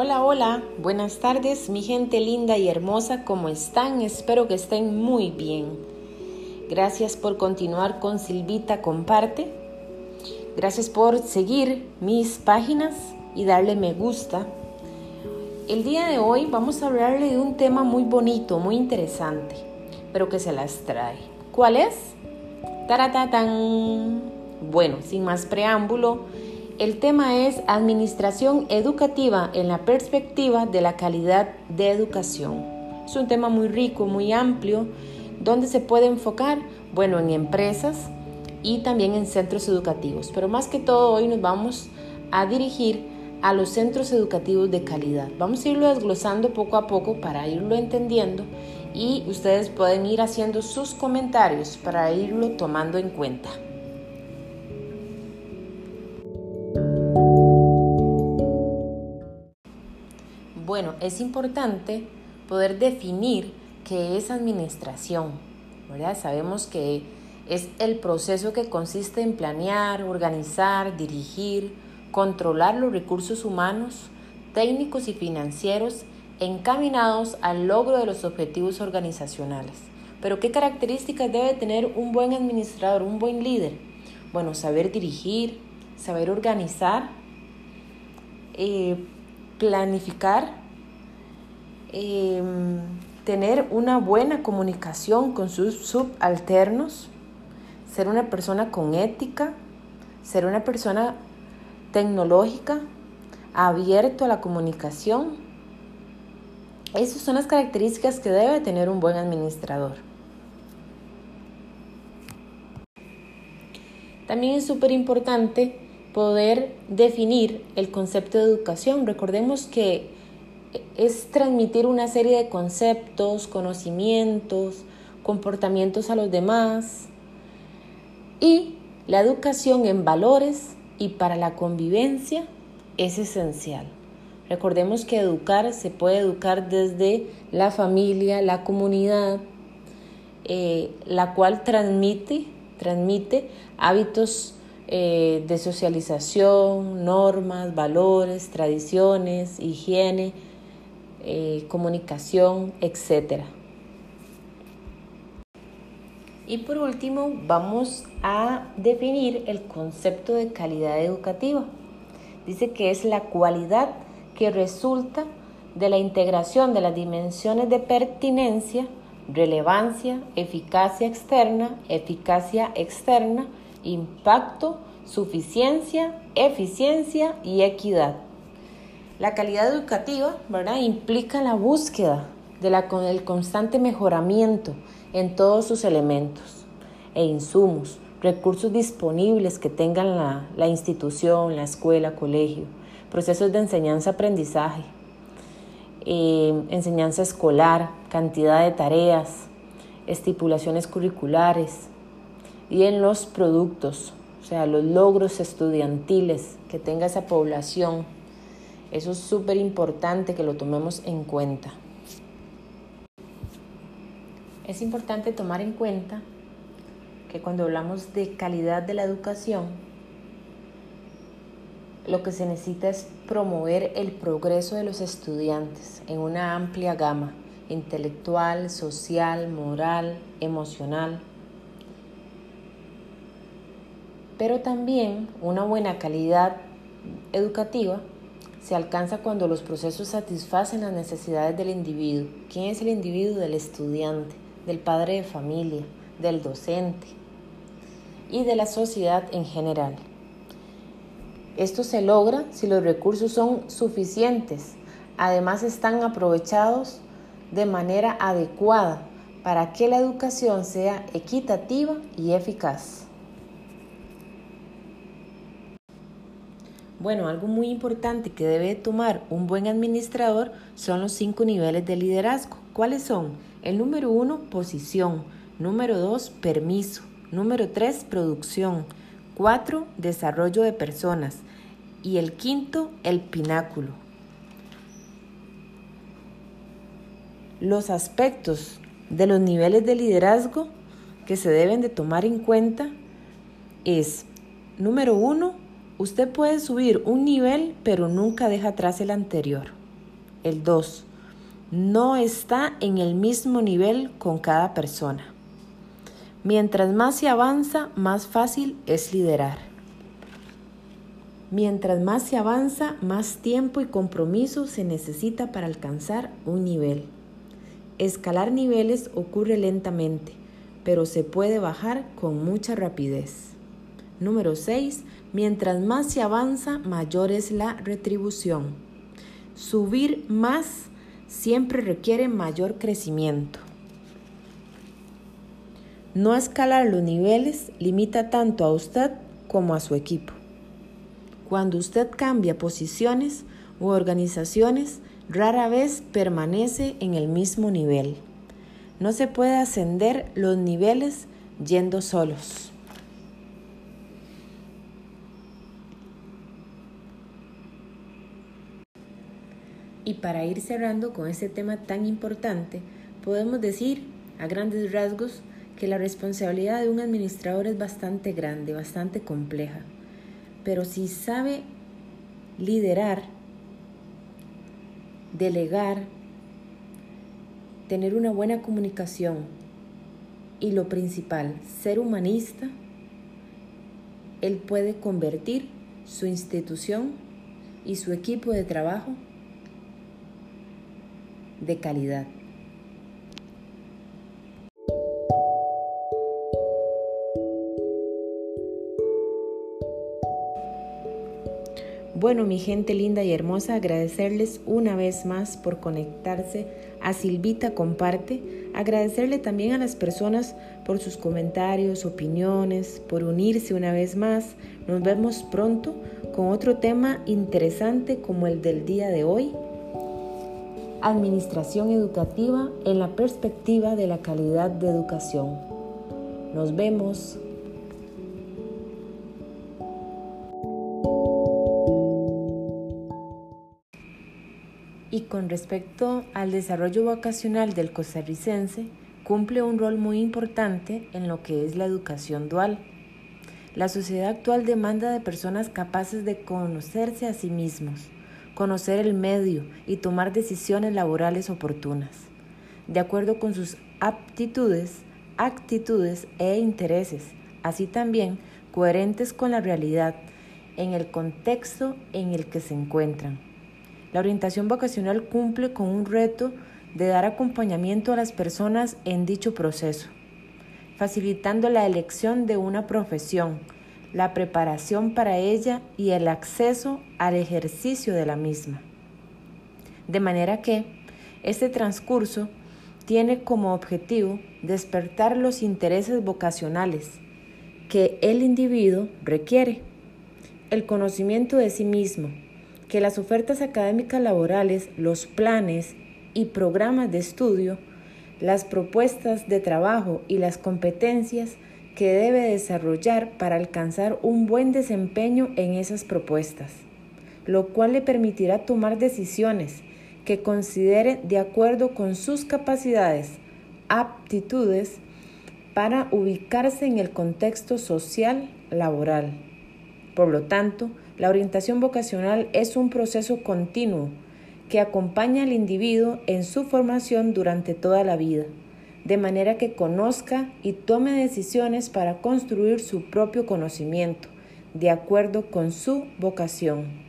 Hola, hola, buenas tardes mi gente linda y hermosa, ¿cómo están? Espero que estén muy bien. Gracias por continuar con Silvita Comparte. Gracias por seguir mis páginas y darle me gusta. El día de hoy vamos a hablarle de un tema muy bonito, muy interesante, pero que se las trae. ¿Cuál es? Taratatán. Bueno, sin más preámbulo, el tema es Administración Educativa en la perspectiva de la calidad de educación. Es un tema muy rico, muy amplio, donde se puede enfocar, bueno, en empresas y también en centros educativos. Pero más que todo hoy nos vamos a dirigir a los centros educativos de calidad. Vamos a irlo desglosando poco a poco para irlo entendiendo y ustedes pueden ir haciendo sus comentarios para irlo tomando en cuenta. Bueno, es importante poder definir qué es administración, ¿verdad? Sabemos que es el proceso que consiste en planear, organizar, dirigir, controlar los recursos humanos, técnicos y financieros encaminados al logro de los objetivos organizacionales. Pero ¿qué características debe tener un buen administrador, un buen líder? Bueno, saber dirigir, saber organizar, eh, planificar, em, tener una buena comunicación con sus subalternos, ser una persona con ética, ser una persona tecnológica, abierto a la comunicación. Esas son las características que debe tener un buen administrador. También es súper importante poder definir el concepto de educación. Recordemos que es transmitir una serie de conceptos, conocimientos, comportamientos a los demás y la educación en valores y para la convivencia es esencial. Recordemos que educar se puede educar desde la familia, la comunidad, eh, la cual transmite, transmite hábitos eh, de socialización, normas, valores, tradiciones, higiene, eh, comunicación, etc. Y por último, vamos a definir el concepto de calidad educativa. Dice que es la cualidad que resulta de la integración de las dimensiones de pertinencia, relevancia, eficacia externa, eficacia externa, impacto, suficiencia, eficiencia y equidad. La calidad educativa ¿verdad? implica la búsqueda de del constante mejoramiento en todos sus elementos e insumos, recursos disponibles que tengan la, la institución, la escuela, colegio, procesos de enseñanza-aprendizaje, eh, enseñanza escolar, cantidad de tareas, estipulaciones curriculares y en los productos, o sea, los logros estudiantiles que tenga esa población. Eso es súper importante que lo tomemos en cuenta. Es importante tomar en cuenta que cuando hablamos de calidad de la educación, lo que se necesita es promover el progreso de los estudiantes en una amplia gama intelectual, social, moral, emocional. Pero también una buena calidad educativa se alcanza cuando los procesos satisfacen las necesidades del individuo. ¿Quién es el individuo? Del estudiante del padre de familia, del docente y de la sociedad en general. Esto se logra si los recursos son suficientes, además están aprovechados de manera adecuada para que la educación sea equitativa y eficaz. Bueno, algo muy importante que debe tomar un buen administrador son los cinco niveles de liderazgo. ¿Cuáles son? El número uno, posición. Número dos, permiso. Número tres, producción. Cuatro, desarrollo de personas. Y el quinto, el pináculo. Los aspectos de los niveles de liderazgo que se deben de tomar en cuenta es, número uno, usted puede subir un nivel pero nunca deja atrás el anterior. El 2. No está en el mismo nivel con cada persona. Mientras más se avanza, más fácil es liderar. Mientras más se avanza, más tiempo y compromiso se necesita para alcanzar un nivel. Escalar niveles ocurre lentamente, pero se puede bajar con mucha rapidez. Número 6. Mientras más se avanza, mayor es la retribución. Subir más siempre requiere mayor crecimiento. No escalar los niveles limita tanto a usted como a su equipo. Cuando usted cambia posiciones u organizaciones, rara vez permanece en el mismo nivel. No se puede ascender los niveles yendo solos. Y para ir cerrando con este tema tan importante, podemos decir a grandes rasgos que la responsabilidad de un administrador es bastante grande, bastante compleja. Pero si sabe liderar, delegar, tener una buena comunicación y lo principal, ser humanista, él puede convertir su institución y su equipo de trabajo de calidad. Bueno, mi gente linda y hermosa, agradecerles una vez más por conectarse a Silvita Comparte, agradecerle también a las personas por sus comentarios, opiniones, por unirse una vez más. Nos vemos pronto con otro tema interesante como el del día de hoy. Administración educativa en la perspectiva de la calidad de educación. Nos vemos. y con respecto al desarrollo vocacional del costarricense, cumple un rol muy importante en lo que es la educación dual. La sociedad actual demanda de personas capaces de conocerse a sí mismos, conocer el medio y tomar decisiones laborales oportunas, de acuerdo con sus aptitudes, actitudes e intereses, así también coherentes con la realidad en el contexto en el que se encuentran. La orientación vocacional cumple con un reto de dar acompañamiento a las personas en dicho proceso, facilitando la elección de una profesión, la preparación para ella y el acceso al ejercicio de la misma. De manera que este transcurso tiene como objetivo despertar los intereses vocacionales que el individuo requiere, el conocimiento de sí mismo, que las ofertas académicas laborales, los planes y programas de estudio, las propuestas de trabajo y las competencias que debe desarrollar para alcanzar un buen desempeño en esas propuestas, lo cual le permitirá tomar decisiones que considere de acuerdo con sus capacidades, aptitudes, para ubicarse en el contexto social laboral. Por lo tanto, la orientación vocacional es un proceso continuo que acompaña al individuo en su formación durante toda la vida, de manera que conozca y tome decisiones para construir su propio conocimiento, de acuerdo con su vocación.